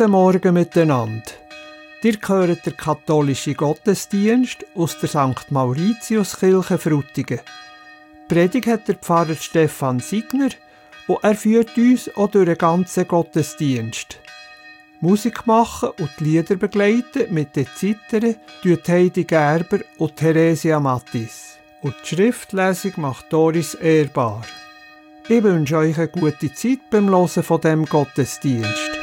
Guten Morgen miteinander. Ihr hört der katholische Gottesdienst aus der St. Mauritiuskirche Frutigen. Predigt hat der Pfarrer Stefan Signer und er führt uns auch durch den ganzen Gottesdienst. Musik machen und die Lieder begleiten mit den Zittern tun Heidi Gerber und Theresia Mattis. Und die Schriftlesung macht Doris Ehrbar. Ich wünsche euch eine gute Zeit beim Hören von dem Gottesdienst.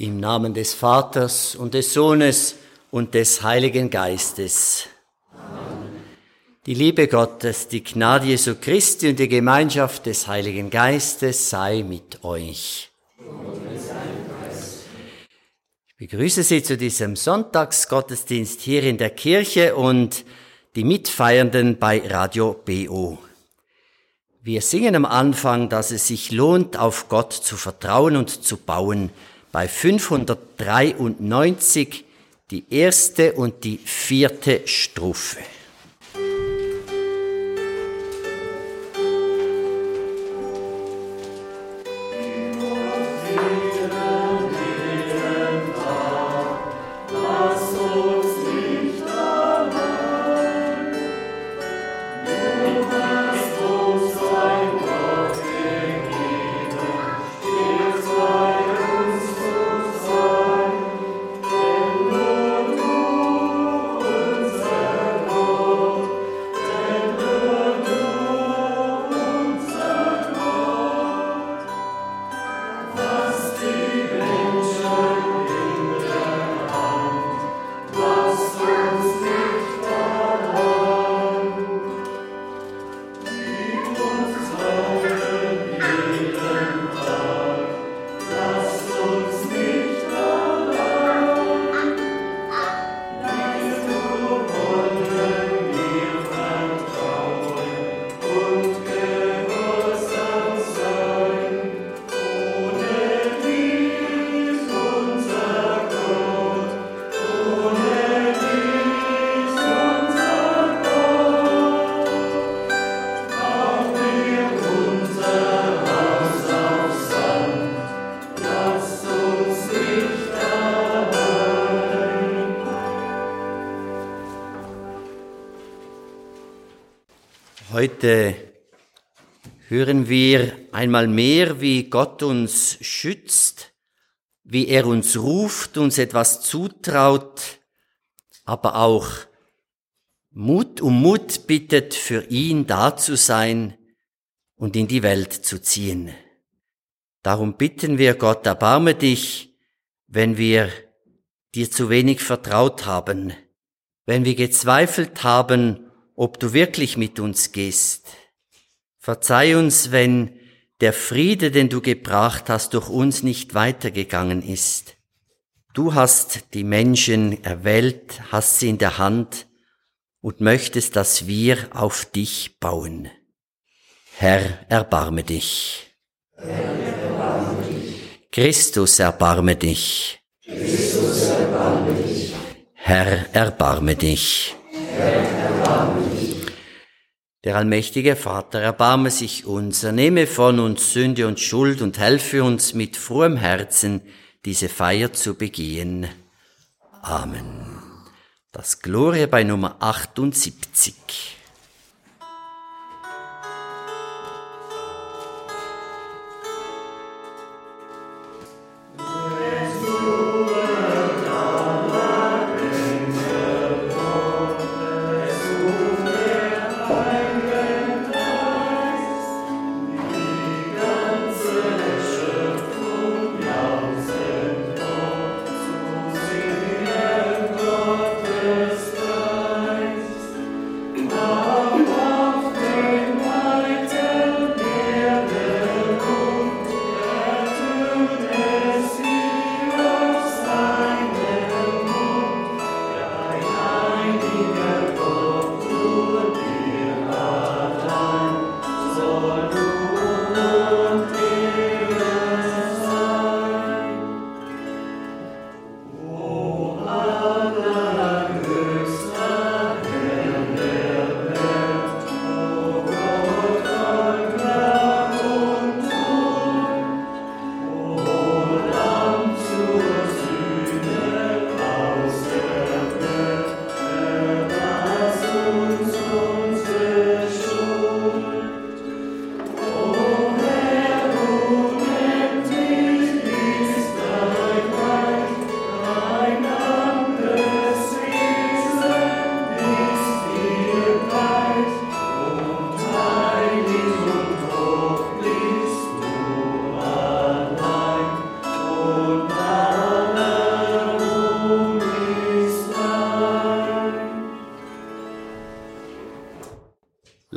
Im Namen des Vaters und des Sohnes und des Heiligen Geistes. Die Liebe Gottes, die Gnade Jesu Christi und die Gemeinschaft des Heiligen Geistes sei mit euch. Ich begrüße Sie zu diesem Sonntagsgottesdienst hier in der Kirche und die Mitfeiernden bei Radio BO. Wir singen am Anfang, dass es sich lohnt, auf Gott zu vertrauen und zu bauen bei 593 die erste und die vierte Strophe. Heute hören wir einmal mehr, wie Gott uns schützt, wie er uns ruft, uns etwas zutraut, aber auch Mut um Mut bittet, für ihn da zu sein und in die Welt zu ziehen. Darum bitten wir Gott, erbarme dich, wenn wir dir zu wenig vertraut haben, wenn wir gezweifelt haben, ob du wirklich mit uns gehst. Verzeih uns, wenn der Friede, den du gebracht hast, durch uns nicht weitergegangen ist. Du hast die Menschen erwählt, hast sie in der Hand und möchtest, dass wir auf dich bauen. Herr, erbarme dich. Herr, erbarme dich. Christus, erbarme dich. Christus, erbarme dich. Herr, erbarme dich. Herr, erbarme dich. Der allmächtige Vater, erbarme sich uns, er nehme von uns Sünde und Schuld und helfe uns mit frohem Herzen, diese Feier zu begehen. Amen. Das Gloria bei Nummer 78.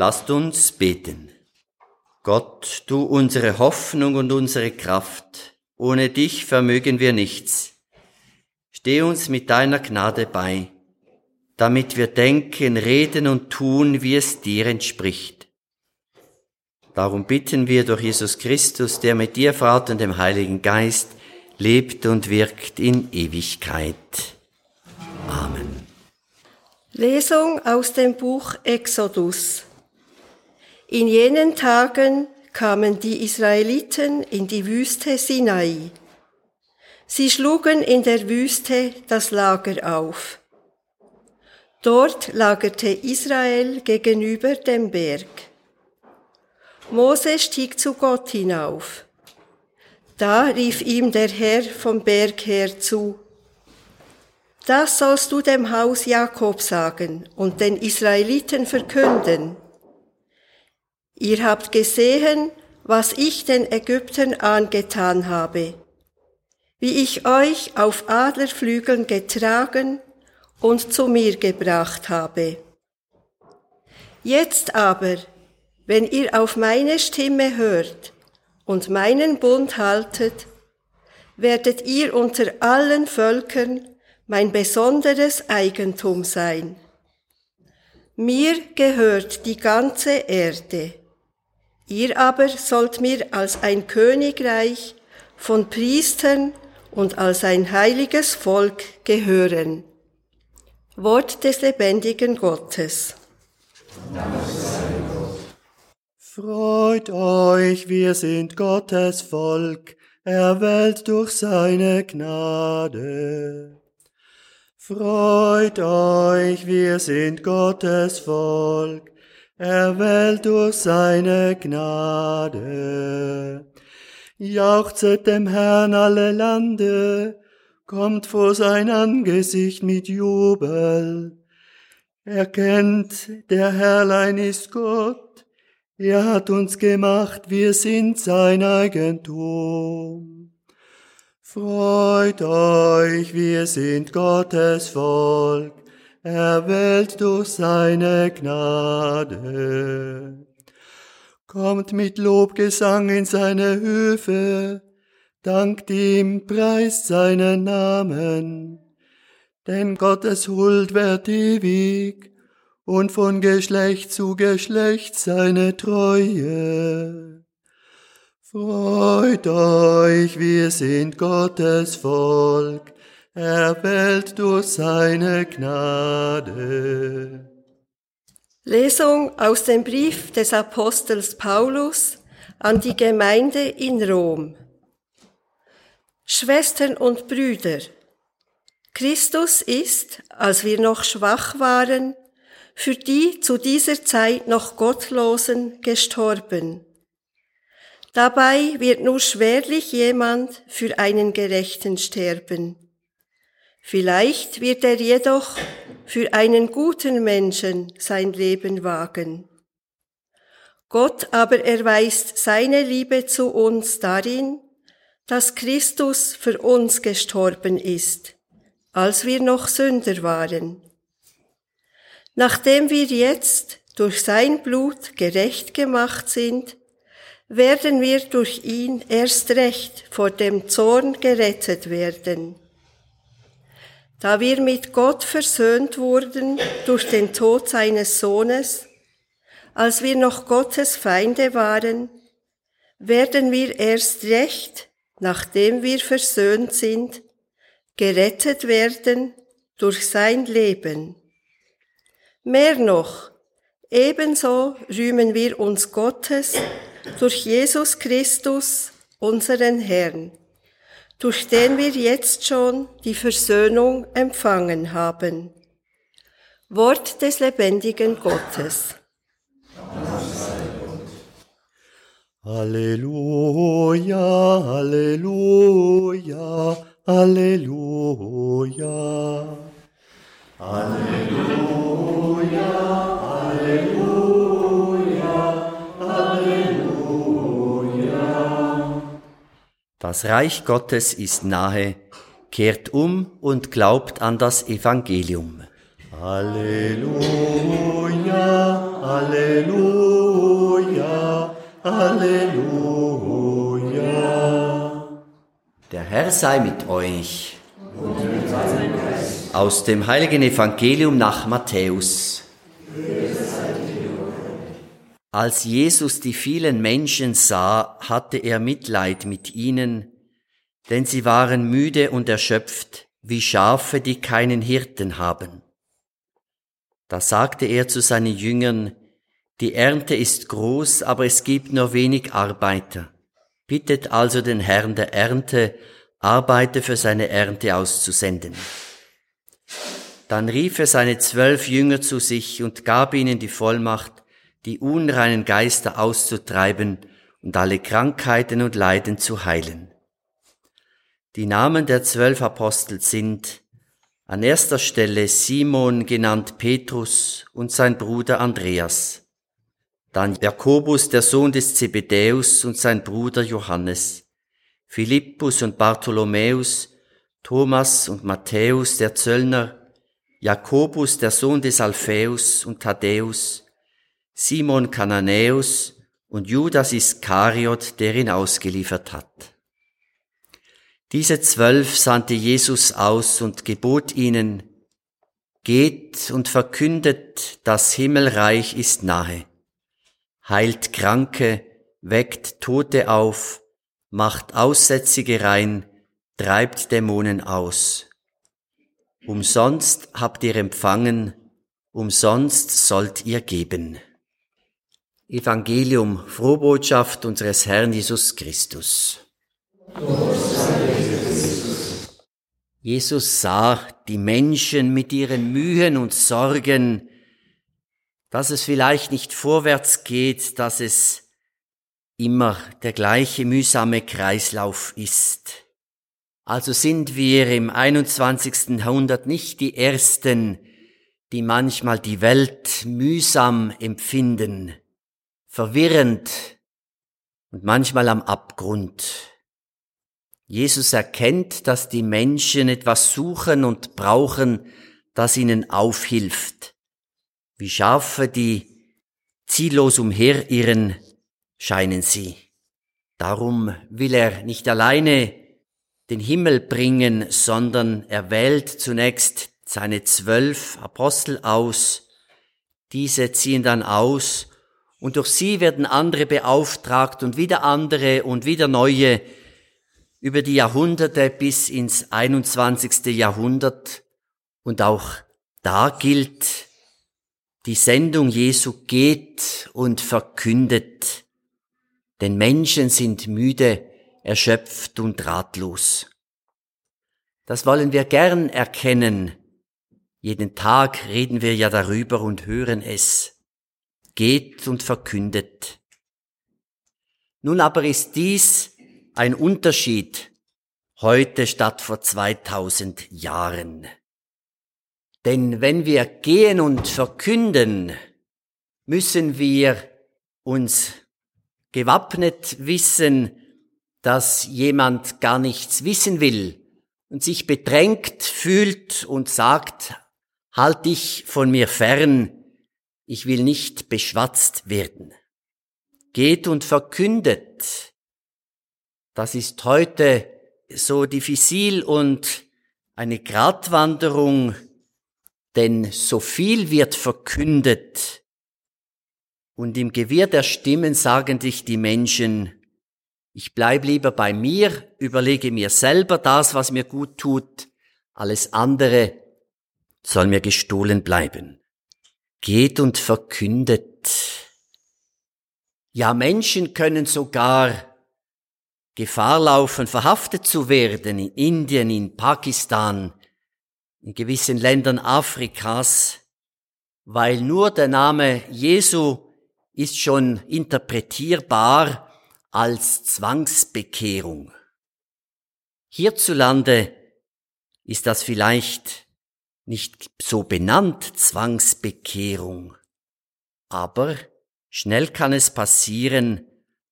Lasst uns beten. Gott, du unsere Hoffnung und unsere Kraft, ohne dich vermögen wir nichts. Steh uns mit deiner Gnade bei, damit wir denken, reden und tun, wie es dir entspricht. Darum bitten wir durch Jesus Christus, der mit dir, Vater und dem Heiligen Geist, lebt und wirkt in Ewigkeit. Amen. Lesung aus dem Buch Exodus. In jenen Tagen kamen die Israeliten in die Wüste Sinai. Sie schlugen in der Wüste das Lager auf. Dort lagerte Israel gegenüber dem Berg. Mose stieg zu Gott hinauf. Da rief ihm der Herr vom Berg her zu. Das sollst du dem Haus Jakob sagen und den Israeliten verkünden. Ihr habt gesehen, was ich den Ägyptern angetan habe, wie ich euch auf Adlerflügeln getragen und zu mir gebracht habe. Jetzt aber, wenn ihr auf meine Stimme hört und meinen Bund haltet, werdet ihr unter allen Völkern mein besonderes Eigentum sein. Mir gehört die ganze Erde. Ihr aber sollt mir als ein Königreich von Priestern und als ein heiliges Volk gehören. Wort des lebendigen Gottes. Freut euch, wir sind Gottes Volk, erwählt durch seine Gnade. Freut euch, wir sind Gottes Volk, erwählt durch seine Gnade. Jauchzet dem Herrn alle Lande, kommt vor sein Angesicht mit Jubel. Erkennt, der Herrlein ist Gott, er hat uns gemacht, wir sind sein Eigentum. Freut euch, wir sind Gottes Volk, erwählt durch seine Gnade. Kommt mit Lobgesang in seine Höfe, dankt ihm, preist seinen Namen. Denn Gottes Huld wird ewig und von Geschlecht zu Geschlecht seine Treue. Freut euch, wir sind Gottes Volk, erwählt durch seine Gnade. Lesung aus dem Brief des Apostels Paulus an die Gemeinde in Rom. Schwestern und Brüder, Christus ist, als wir noch schwach waren, für die zu dieser Zeit noch Gottlosen gestorben. Dabei wird nur schwerlich jemand für einen Gerechten sterben. Vielleicht wird er jedoch für einen guten Menschen sein Leben wagen. Gott aber erweist seine Liebe zu uns darin, dass Christus für uns gestorben ist, als wir noch Sünder waren. Nachdem wir jetzt durch sein Blut gerecht gemacht sind, werden wir durch ihn erst recht vor dem Zorn gerettet werden. Da wir mit Gott versöhnt wurden durch den Tod seines Sohnes, als wir noch Gottes Feinde waren, werden wir erst recht, nachdem wir versöhnt sind, gerettet werden durch sein Leben. Mehr noch, ebenso rühmen wir uns Gottes durch Jesus Christus, unseren Herrn durch den wir jetzt schon die Versöhnung empfangen haben. Wort des lebendigen Gottes. Halleluja, Halleluja, Halleluja. Halleluja, Halleluja, Das Reich Gottes ist nahe, kehrt um und glaubt an das Evangelium. Halleluja, Halleluja, Halleluja. Der Herr sei mit euch. Aus dem heiligen Evangelium nach Matthäus. Als Jesus die vielen Menschen sah, hatte er Mitleid mit ihnen, denn sie waren müde und erschöpft, wie Schafe, die keinen Hirten haben. Da sagte er zu seinen Jüngern, die Ernte ist groß, aber es gibt nur wenig Arbeiter. Bittet also den Herrn der Ernte, Arbeiter für seine Ernte auszusenden. Dann rief er seine zwölf Jünger zu sich und gab ihnen die Vollmacht, die unreinen Geister auszutreiben und alle Krankheiten und Leiden zu heilen. Die Namen der zwölf Apostel sind an erster Stelle Simon genannt Petrus und sein Bruder Andreas, dann Jakobus der Sohn des Zebedäus und sein Bruder Johannes, Philippus und Bartholomäus, Thomas und Matthäus der Zöllner, Jakobus der Sohn des Alpheus und Thaddäus, Simon Kananäus und Judas Iskariot, der ihn ausgeliefert hat. Diese zwölf sandte Jesus aus und gebot ihnen, Geht und verkündet, das Himmelreich ist nahe, heilt Kranke, weckt Tote auf, macht Aussätzige rein, treibt Dämonen aus. Umsonst habt ihr empfangen, umsonst sollt ihr geben. Evangelium, Frohbotschaft unseres Herrn Jesus Christus. Jesus sah die Menschen mit ihren Mühen und Sorgen, dass es vielleicht nicht vorwärts geht, dass es immer der gleiche mühsame Kreislauf ist. Also sind wir im 21. Jahrhundert nicht die Ersten, die manchmal die Welt mühsam empfinden, verwirrend und manchmal am Abgrund. Jesus erkennt, dass die Menschen etwas suchen und brauchen, das ihnen aufhilft. Wie Schafe, die ziellos umherirren, scheinen sie. Darum will er nicht alleine den Himmel bringen, sondern er wählt zunächst seine zwölf Apostel aus. Diese ziehen dann aus und durch sie werden andere beauftragt und wieder andere und wieder neue über die Jahrhunderte bis ins 21. Jahrhundert. Und auch da gilt, die Sendung Jesu geht und verkündet. Denn Menschen sind müde, erschöpft und ratlos. Das wollen wir gern erkennen. Jeden Tag reden wir ja darüber und hören es. Geht und verkündet. Nun aber ist dies ein Unterschied heute statt vor 2000 Jahren. Denn wenn wir gehen und verkünden, müssen wir uns gewappnet wissen, dass jemand gar nichts wissen will und sich bedrängt fühlt und sagt, halt dich von mir fern, ich will nicht beschwatzt werden. Geht und verkündet. Das ist heute so diffizil und eine Gratwanderung, denn so viel wird verkündet und im Gewirr der Stimmen sagen dich die Menschen, ich bleib lieber bei mir, überlege mir selber das, was mir gut tut. Alles andere soll mir gestohlen bleiben. Geht und verkündet. Ja, Menschen können sogar Gefahr laufen, verhaftet zu werden in Indien, in Pakistan, in gewissen Ländern Afrikas, weil nur der Name Jesu ist schon interpretierbar als Zwangsbekehrung. Hierzulande ist das vielleicht nicht so benannt, Zwangsbekehrung, aber schnell kann es passieren,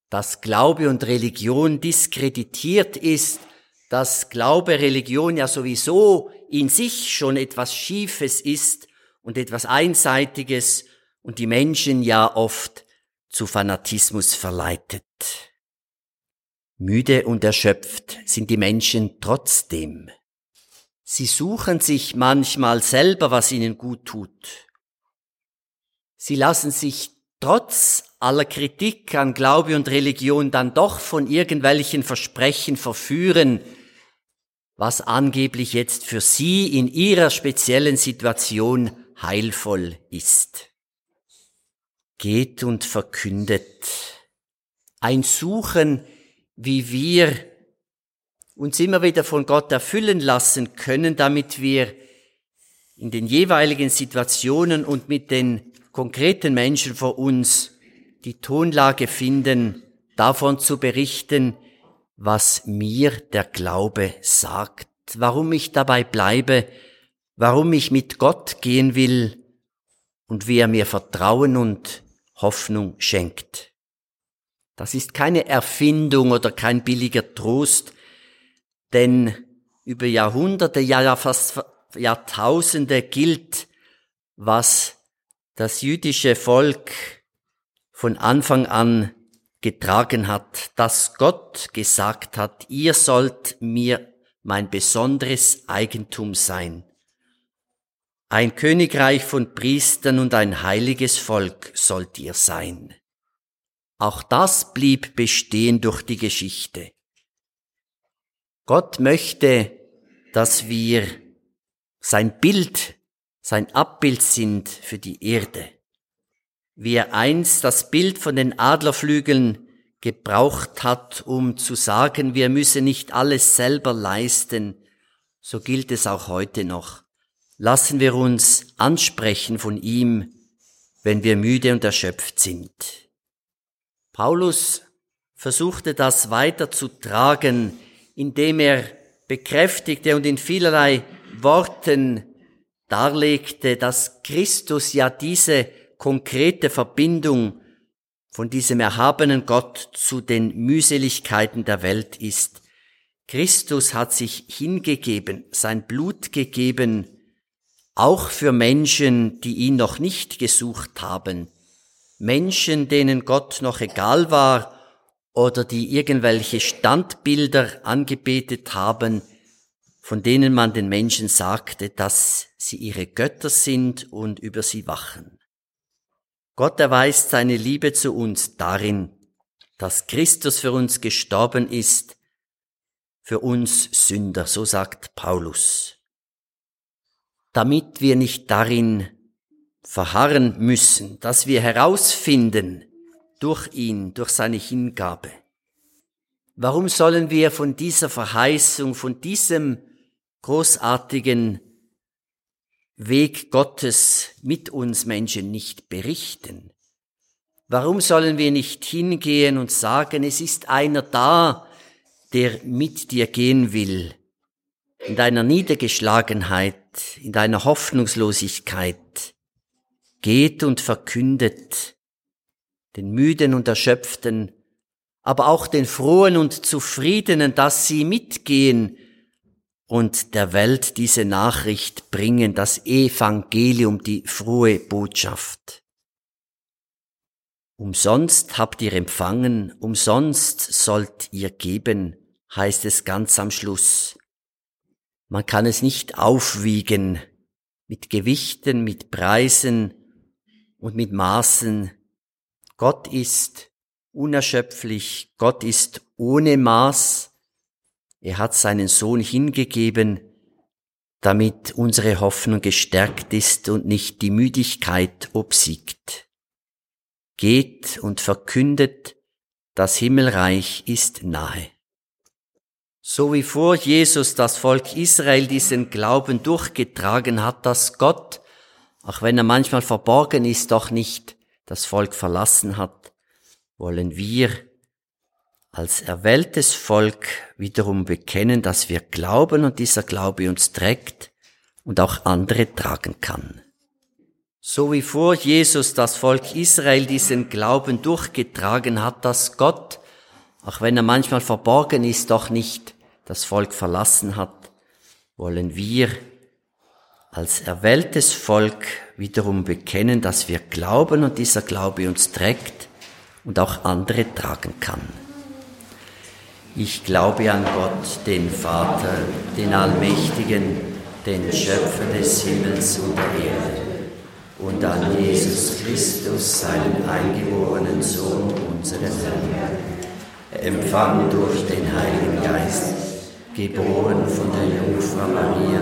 dass Glaube und Religion diskreditiert ist, dass Glaube, Religion ja sowieso in sich schon etwas Schiefes ist und etwas Einseitiges und die Menschen ja oft zu Fanatismus verleitet. Müde und erschöpft sind die Menschen trotzdem. Sie suchen sich manchmal selber, was ihnen gut tut. Sie lassen sich trotz aller Kritik an Glaube und Religion dann doch von irgendwelchen Versprechen verführen, was angeblich jetzt für sie in ihrer speziellen Situation heilvoll ist. Geht und verkündet. Ein Suchen wie wir uns immer wieder von Gott erfüllen lassen können, damit wir in den jeweiligen Situationen und mit den konkreten Menschen vor uns die Tonlage finden, davon zu berichten, was mir der Glaube sagt, warum ich dabei bleibe, warum ich mit Gott gehen will und wie er mir Vertrauen und Hoffnung schenkt. Das ist keine Erfindung oder kein billiger Trost, denn über Jahrhunderte, ja, ja fast Jahrtausende gilt, was das jüdische Volk von Anfang an getragen hat, dass Gott gesagt hat, ihr sollt mir mein besonderes Eigentum sein. Ein Königreich von Priestern und ein heiliges Volk sollt ihr sein. Auch das blieb bestehen durch die Geschichte. Gott möchte, dass wir sein Bild, sein Abbild sind für die Erde. Wie er einst das Bild von den Adlerflügeln gebraucht hat, um zu sagen, wir müssen nicht alles selber leisten, so gilt es auch heute noch. Lassen wir uns ansprechen von ihm wenn wir müde und erschöpft sind. Paulus versuchte das weiter zu tragen, indem er bekräftigte und in vielerlei Worten darlegte, dass Christus ja diese konkrete Verbindung von diesem erhabenen Gott zu den Mühseligkeiten der Welt ist. Christus hat sich hingegeben, sein Blut gegeben, auch für Menschen, die ihn noch nicht gesucht haben, Menschen, denen Gott noch egal war oder die irgendwelche Standbilder angebetet haben, von denen man den Menschen sagte, dass sie ihre Götter sind und über sie wachen. Gott erweist seine Liebe zu uns darin, dass Christus für uns gestorben ist, für uns Sünder, so sagt Paulus damit wir nicht darin verharren müssen, dass wir herausfinden durch ihn, durch seine Hingabe. Warum sollen wir von dieser Verheißung, von diesem großartigen Weg Gottes mit uns Menschen nicht berichten? Warum sollen wir nicht hingehen und sagen, es ist einer da, der mit dir gehen will, in deiner Niedergeschlagenheit, in deiner Hoffnungslosigkeit, geht und verkündet den Müden und Erschöpften, aber auch den Frohen und Zufriedenen, dass sie mitgehen und der Welt diese Nachricht bringen, das Evangelium, die frohe Botschaft. Umsonst habt ihr empfangen, umsonst sollt ihr geben, heißt es ganz am Schluss. Man kann es nicht aufwiegen mit Gewichten, mit Preisen und mit Maßen. Gott ist unerschöpflich, Gott ist ohne Maß. Er hat seinen Sohn hingegeben, damit unsere Hoffnung gestärkt ist und nicht die Müdigkeit obsiegt. Geht und verkündet, das Himmelreich ist nahe. So wie vor Jesus das Volk Israel diesen Glauben durchgetragen hat, dass Gott, auch wenn er manchmal verborgen ist, doch nicht das Volk verlassen hat, wollen wir als erwähltes Volk wiederum bekennen, dass wir glauben und dieser Glaube uns trägt und auch andere tragen kann. So wie vor Jesus das Volk Israel diesen Glauben durchgetragen hat, dass Gott auch wenn er manchmal verborgen ist, doch nicht das Volk verlassen hat, wollen wir als erwähltes Volk wiederum bekennen, dass wir glauben und dieser Glaube uns trägt und auch andere tragen kann. Ich glaube an Gott, den Vater, den Allmächtigen, den Schöpfer des Himmels und der Erde, und an Jesus Christus, seinen eingeborenen Sohn, unseren Herrn empfangen durch den Heiligen Geist, geboren von der Jungfrau Maria,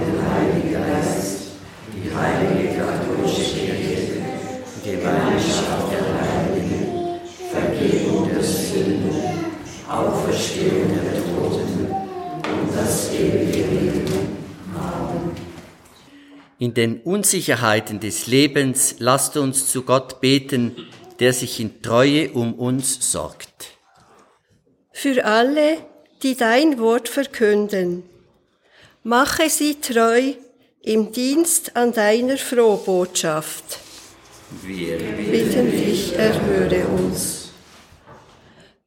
Geist, die heilige katholische Kirche, Gemeinschaft der Heiligen, Vergebung der Sünden, Auferstehung der Toten und das ewige Leben. Amen. In den Unsicherheiten des Lebens lasst uns zu Gott beten, der sich in Treue um uns sorgt. Für alle, die dein Wort verkünden, mache sie treu im Dienst an deiner Frohbotschaft. Wir bitten dich, erhöre uns.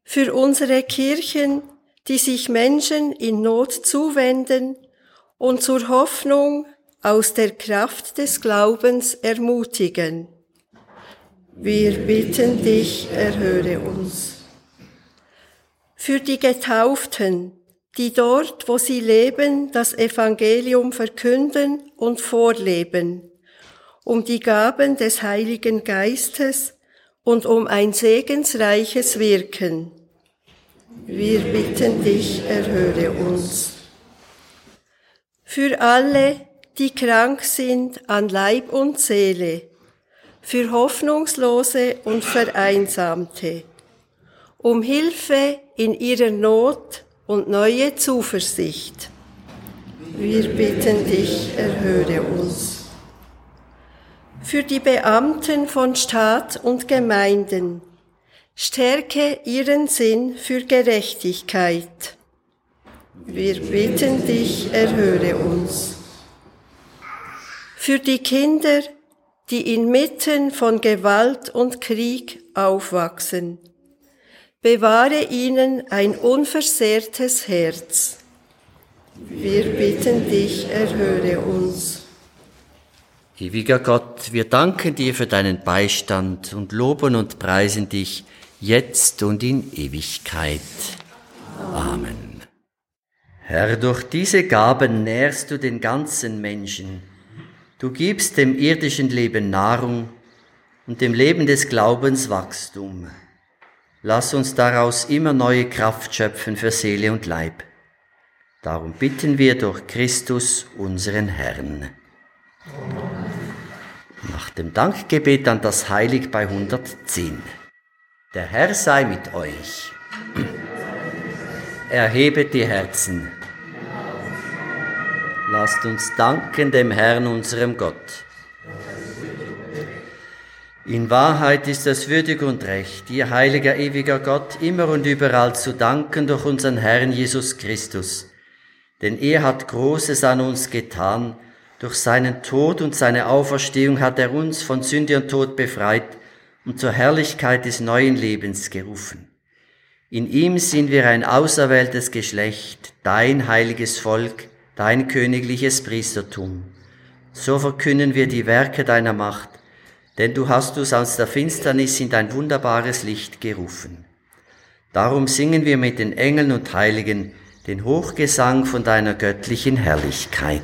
Für unsere Kirchen, die sich Menschen in Not zuwenden und zur Hoffnung aus der Kraft des Glaubens ermutigen. Wir bitten dich, erhöre uns. Für die Getauften, die dort, wo sie leben, das Evangelium verkünden und vorleben um die Gaben des Heiligen Geistes und um ein segensreiches Wirken. Wir bitten dich, erhöre uns. Für alle, die krank sind an Leib und Seele, für Hoffnungslose und Vereinsamte, um Hilfe in ihrer Not und neue Zuversicht. Wir bitten dich, erhöre uns. Für die Beamten von Staat und Gemeinden, stärke ihren Sinn für Gerechtigkeit. Wir bitten dich, erhöre uns. Für die Kinder, die inmitten von Gewalt und Krieg aufwachsen, bewahre ihnen ein unversehrtes Herz. Wir bitten dich, erhöre uns. Ewiger Gott, wir danken dir für deinen Beistand und loben und preisen dich jetzt und in Ewigkeit. Amen. Herr, durch diese Gaben nährst du den ganzen Menschen. Du gibst dem irdischen Leben Nahrung und dem Leben des Glaubens Wachstum. Lass uns daraus immer neue Kraft schöpfen für Seele und Leib. Darum bitten wir durch Christus, unseren Herrn. Nach dem Dankgebet an das Heilig bei 110. Der Herr sei mit euch. Erhebet die Herzen. Lasst uns danken dem Herrn, unserem Gott. In Wahrheit ist es würdig und recht, dir, heiliger, ewiger Gott, immer und überall zu danken durch unseren Herrn Jesus Christus. Denn er hat Großes an uns getan, durch seinen Tod und seine Auferstehung hat er uns von Sünde und Tod befreit und zur Herrlichkeit des neuen Lebens gerufen. In ihm sind wir ein auserwähltes Geschlecht, dein heiliges Volk, dein königliches Priestertum. So verkünden wir die Werke deiner Macht, denn du hast uns aus der Finsternis in dein wunderbares Licht gerufen. Darum singen wir mit den Engeln und Heiligen den Hochgesang von deiner göttlichen Herrlichkeit.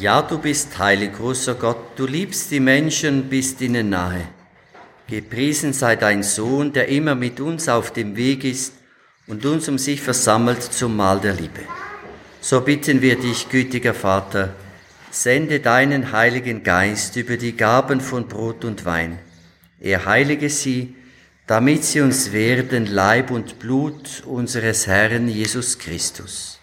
Ja, du bist heilig, großer Gott, du liebst die Menschen, bist ihnen nahe. Gepriesen sei dein Sohn, der immer mit uns auf dem Weg ist und uns um sich versammelt zum Mahl der Liebe. So bitten wir dich, gütiger Vater, sende deinen Heiligen Geist über die Gaben von Brot und Wein. Er heilige sie, damit sie uns werden Leib und Blut unseres Herrn Jesus Christus.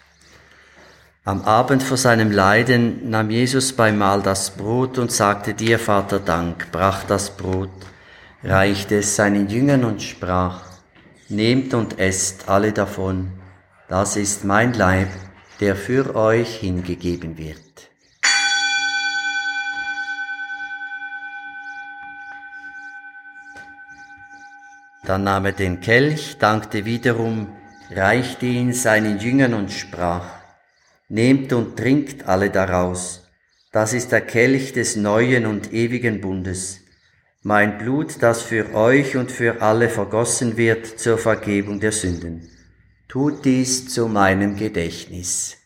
Am Abend vor seinem Leiden nahm Jesus beim Mahl das Brot und sagte dir, Vater, Dank, brach das Brot, reichte es seinen Jüngern und sprach, Nehmt und esst alle davon, das ist mein Leib, der für euch hingegeben wird. Dann nahm er den Kelch, dankte wiederum, reichte ihn seinen Jüngern und sprach, Nehmt und trinkt alle daraus, das ist der Kelch des neuen und ewigen Bundes, mein Blut, das für euch und für alle vergossen wird zur Vergebung der Sünden. Tut dies zu meinem Gedächtnis.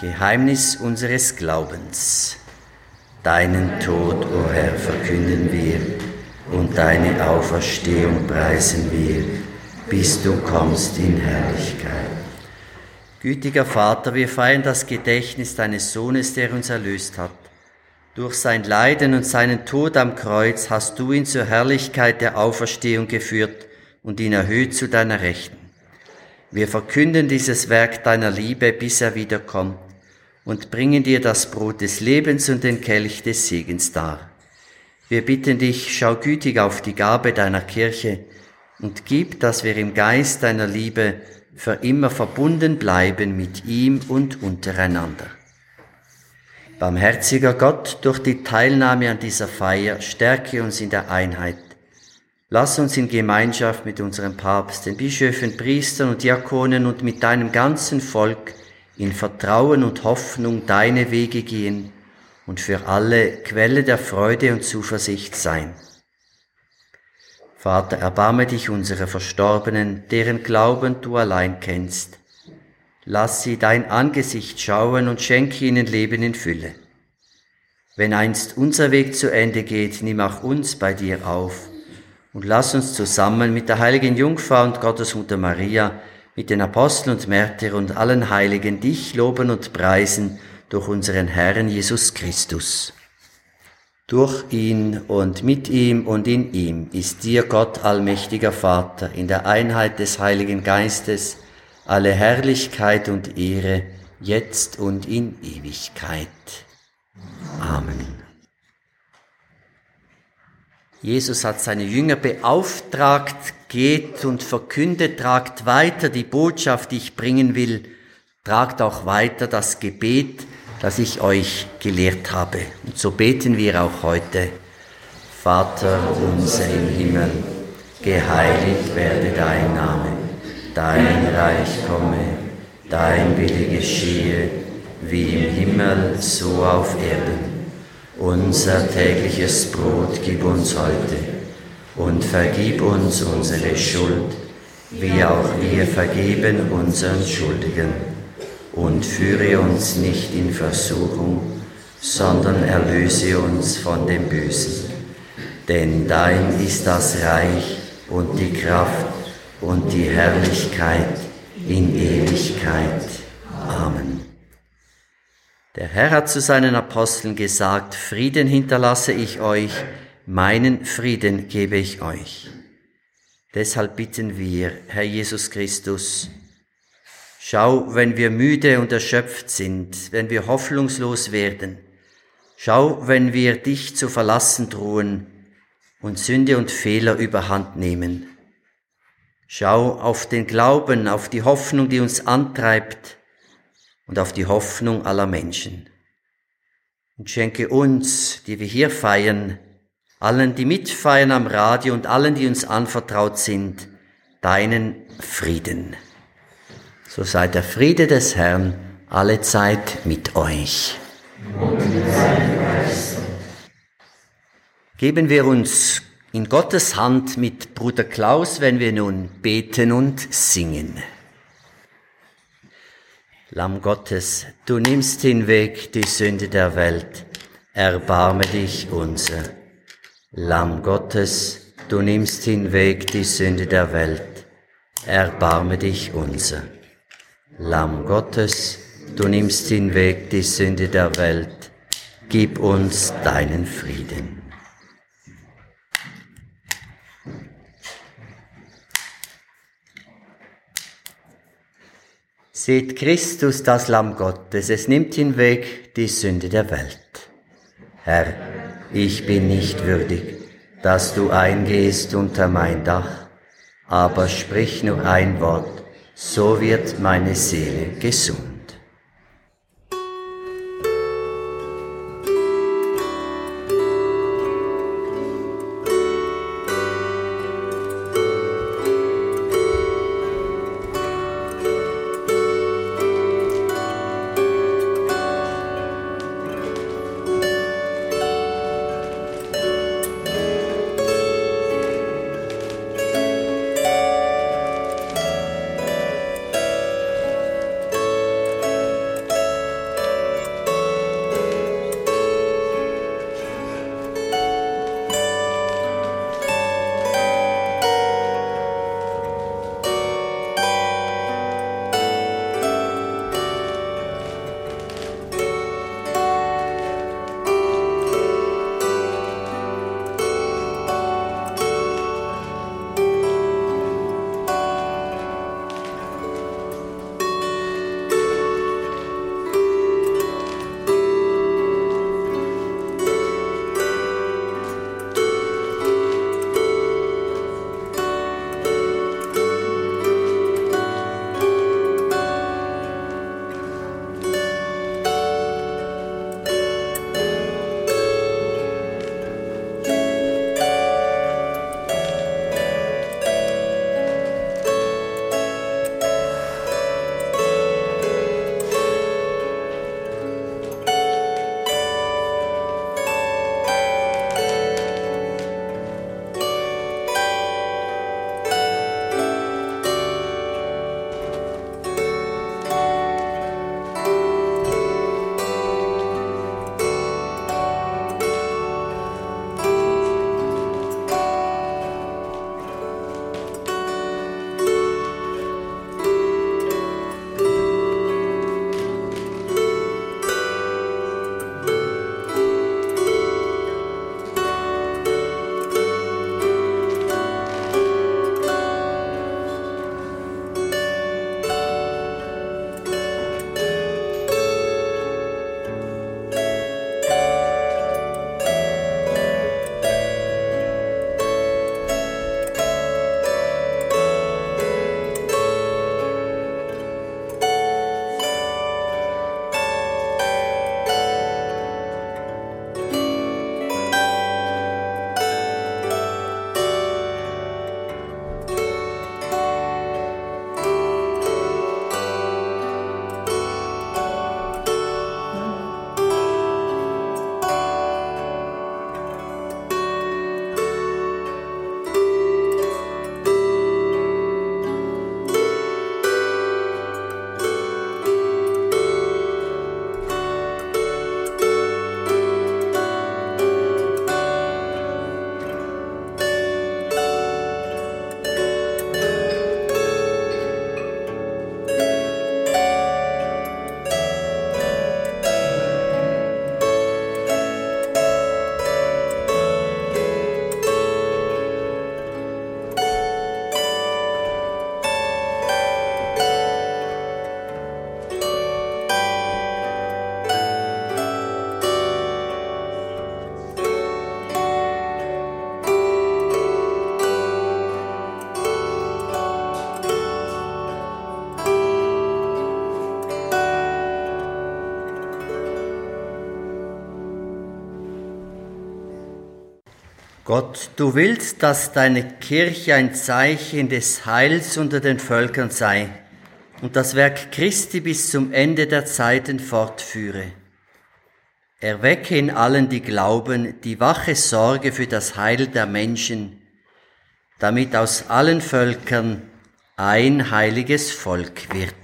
Geheimnis unseres Glaubens. Deinen Tod, o oh Herr, verkünden wir und deine Auferstehung preisen wir, bis du kommst in Herrlichkeit. Gütiger Vater, wir feiern das Gedächtnis deines Sohnes, der uns erlöst hat. Durch sein Leiden und seinen Tod am Kreuz hast du ihn zur Herrlichkeit der Auferstehung geführt und ihn erhöht zu deiner Rechten. Wir verkünden dieses Werk deiner Liebe, bis er wiederkommt und bringen dir das Brot des Lebens und den Kelch des Segens dar. Wir bitten dich, schau gütig auf die Gabe deiner Kirche und gib, dass wir im Geist deiner Liebe für immer verbunden bleiben mit ihm und untereinander. Barmherziger Gott, durch die Teilnahme an dieser Feier stärke uns in der Einheit. Lass uns in Gemeinschaft mit unserem Papst, den Bischöfen, Priestern und Diakonen und mit deinem ganzen Volk in Vertrauen und Hoffnung deine Wege gehen und für alle Quelle der Freude und Zuversicht sein. Vater, erbarme dich unserer Verstorbenen, deren Glauben du allein kennst. Lass sie dein Angesicht schauen und schenke ihnen Leben in Fülle. Wenn einst unser Weg zu Ende geht, nimm auch uns bei dir auf und lass uns zusammen mit der heiligen Jungfrau und Gottesmutter Maria mit den Aposteln und Märtyrern und allen Heiligen dich loben und preisen durch unseren Herrn Jesus Christus. Durch ihn und mit ihm und in ihm ist dir Gott allmächtiger Vater in der Einheit des Heiligen Geistes alle Herrlichkeit und Ehre, jetzt und in Ewigkeit. Amen. Jesus hat seine Jünger beauftragt, geht und verkündet, tragt weiter die Botschaft, die ich bringen will, tragt auch weiter das Gebet, das ich euch gelehrt habe. Und so beten wir auch heute. Vater unser im Himmel, geheiligt werde dein Name, dein Reich komme, dein Wille geschehe, wie im Himmel, so auf Erden. Unser tägliches Brot gib uns heute und vergib uns unsere Schuld, wie auch wir vergeben unseren Schuldigen. Und führe uns nicht in Versuchung, sondern erlöse uns von dem Bösen. Denn dein ist das Reich und die Kraft und die Herrlichkeit in Ewigkeit. Amen. Der Herr hat zu seinen Aposteln gesagt, Frieden hinterlasse ich euch, meinen Frieden gebe ich euch. Deshalb bitten wir, Herr Jesus Christus, schau, wenn wir müde und erschöpft sind, wenn wir hoffnungslos werden, schau, wenn wir dich zu verlassen drohen und Sünde und Fehler überhand nehmen. Schau auf den Glauben, auf die Hoffnung, die uns antreibt, und auf die Hoffnung aller Menschen. Und schenke uns, die wir hier feiern, allen, die mitfeiern am Radio und allen, die uns anvertraut sind, deinen Frieden. So sei der Friede des Herrn alle Zeit mit euch. Geben wir uns in Gottes Hand mit Bruder Klaus, wenn wir nun beten und singen. Lamm Gottes, du nimmst hinweg die Sünde der Welt, erbarme dich unser. Lamm Gottes, du nimmst hinweg die Sünde der Welt, erbarme dich unser. Lamm Gottes, du nimmst hinweg die Sünde der Welt, gib uns deinen Frieden. Seht Christus, das Lamm Gottes, es nimmt hinweg die Sünde der Welt. Herr, ich bin nicht würdig, dass du eingehst unter mein Dach, aber sprich nur ein Wort, so wird meine Seele gesund. Gott, du willst, dass deine Kirche ein Zeichen des Heils unter den Völkern sei und das Werk Christi bis zum Ende der Zeiten fortführe. Erwecke in allen, die glauben, die wache Sorge für das Heil der Menschen, damit aus allen Völkern ein heiliges Volk wird.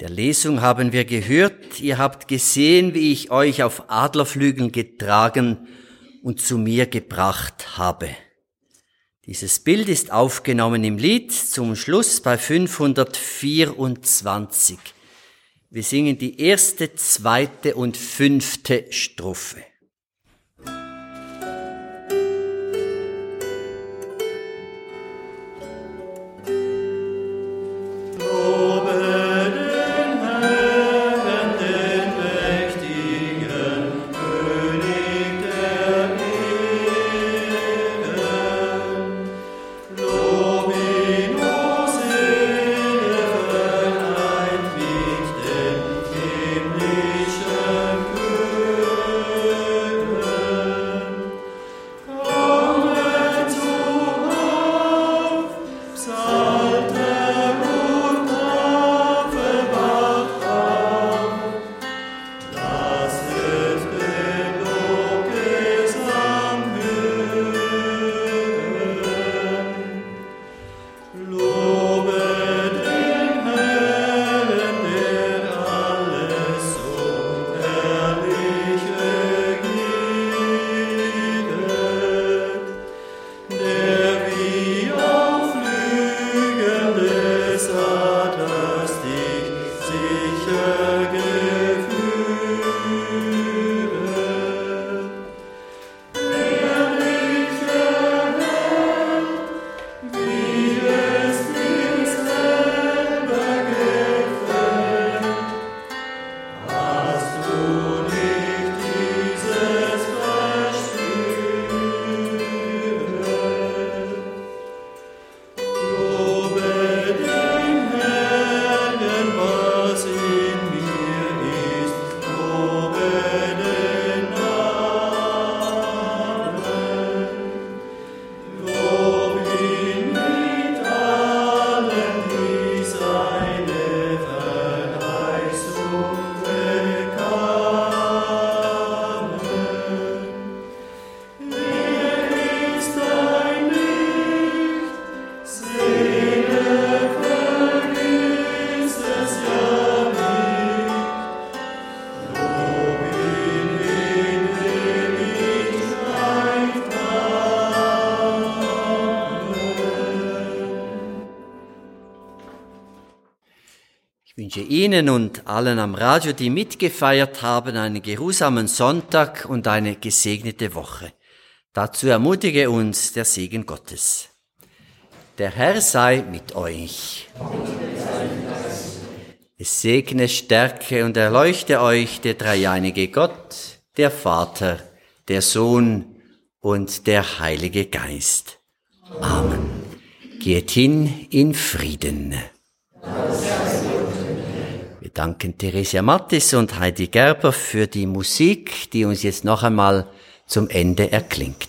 Der Lesung haben wir gehört, ihr habt gesehen, wie ich euch auf Adlerflügeln getragen und zu mir gebracht habe. Dieses Bild ist aufgenommen im Lied zum Schluss bei 524. Wir singen die erste, zweite und fünfte Strophe. Ihnen und allen am Radio, die mitgefeiert haben, einen geruhsamen Sonntag und eine gesegnete Woche. Dazu ermutige uns der Segen Gottes. Der Herr sei mit euch. Es segne, stärke und erleuchte euch der dreieinige Gott, der Vater, der Sohn und der Heilige Geist. Amen. Geht hin in Frieden. Wir danken Theresia Mattis und Heidi Gerber für die Musik, die uns jetzt noch einmal zum Ende erklingt.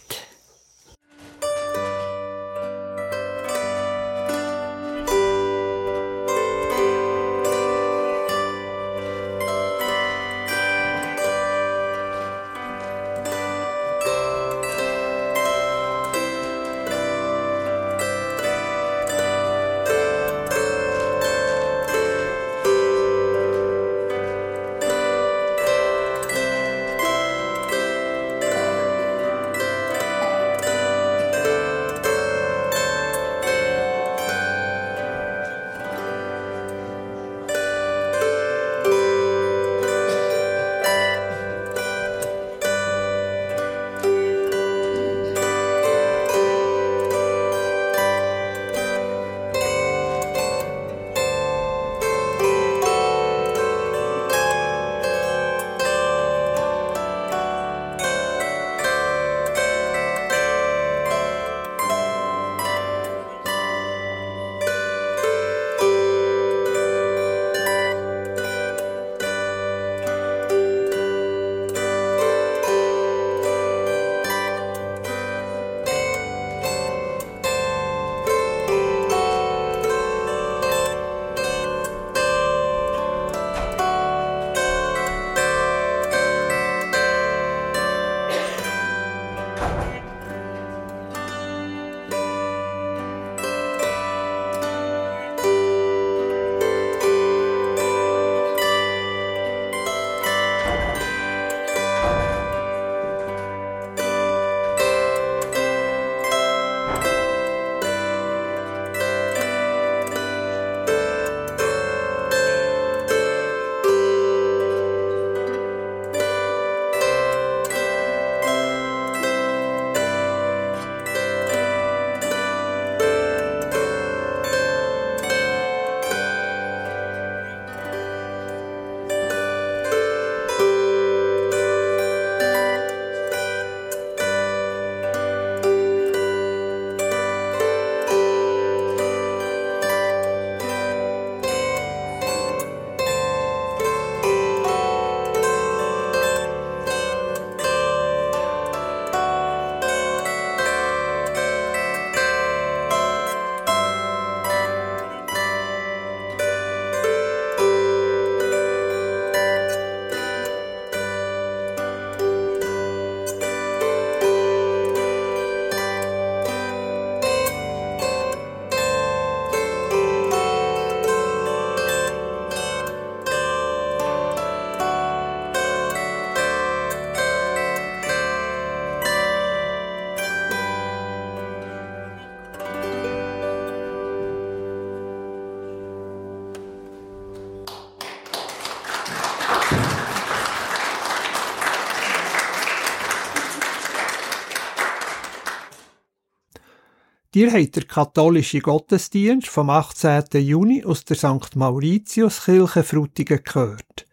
Dir habt der katholische Gottesdienst vom 18. Juni aus der St. Mauritiuskirche Frutigen gehört.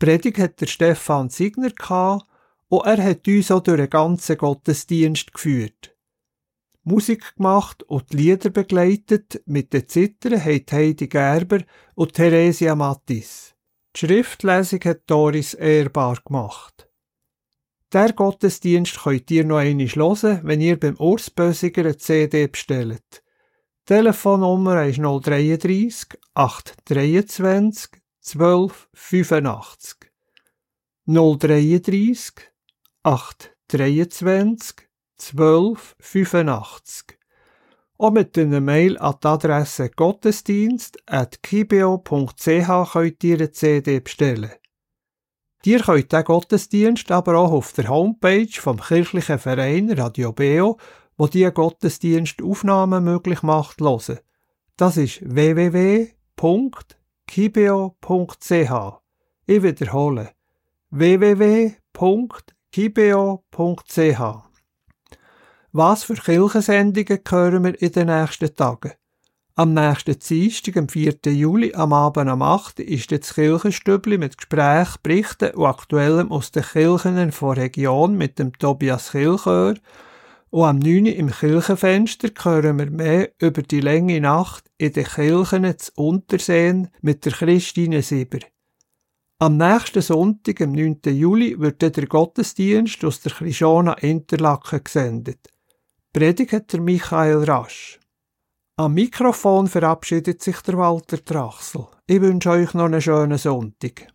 Predigt hat der Stefan Signer gehabt und er hat uns auch durch den ganzen Gottesdienst geführt. Musik gemacht und die Lieder begleitet mit den Zittern haben Heidi Gerber und Theresia Mattis. Die Schriftlesung hat Doris ehrbar gemacht. Der Gottesdienst könnt ihr noch einmal hören, wenn ihr beim Urs Bösiger eine CD bestellt. Telefonnummer ist 033 823 12 85. 033 823 12 85. Und mit einer Mail an die Adresse gottesdienst.kibio.ch könnt ihr eine CD bestellen. Ihr könnt den Gottesdienst aber auch auf der Homepage vom kirchlichen Verein Radio Beo, wo die Gottesdienstaufnahmen möglich macht, hören. Das ist www.kibeo.ch. Ich wiederhole www.kibeo.ch. Was für Kirchensendungen hören wir in den nächsten Tagen? Am nächsten Dienstag, am 4. Juli, am Abend um 8 ist das Kirchenstübli mit Gesprächen, Berichten und Aktuellem aus den Kirchen von Region mit dem Tobias Kilchör. Und am 9. im Kirchenfenster hören wir mehr über die lange Nacht in den Kirchen zu Unterseen mit der Christine Sieber. Am nächsten Sonntag, am 9. Juli, wird der Gottesdienst aus der Krishona Interlaken gesendet. Predigt der Michael Rasch. Am Mikrofon verabschiedet sich der Walter Trachsel. Ich wünsche euch noch einen schönen Sonntag.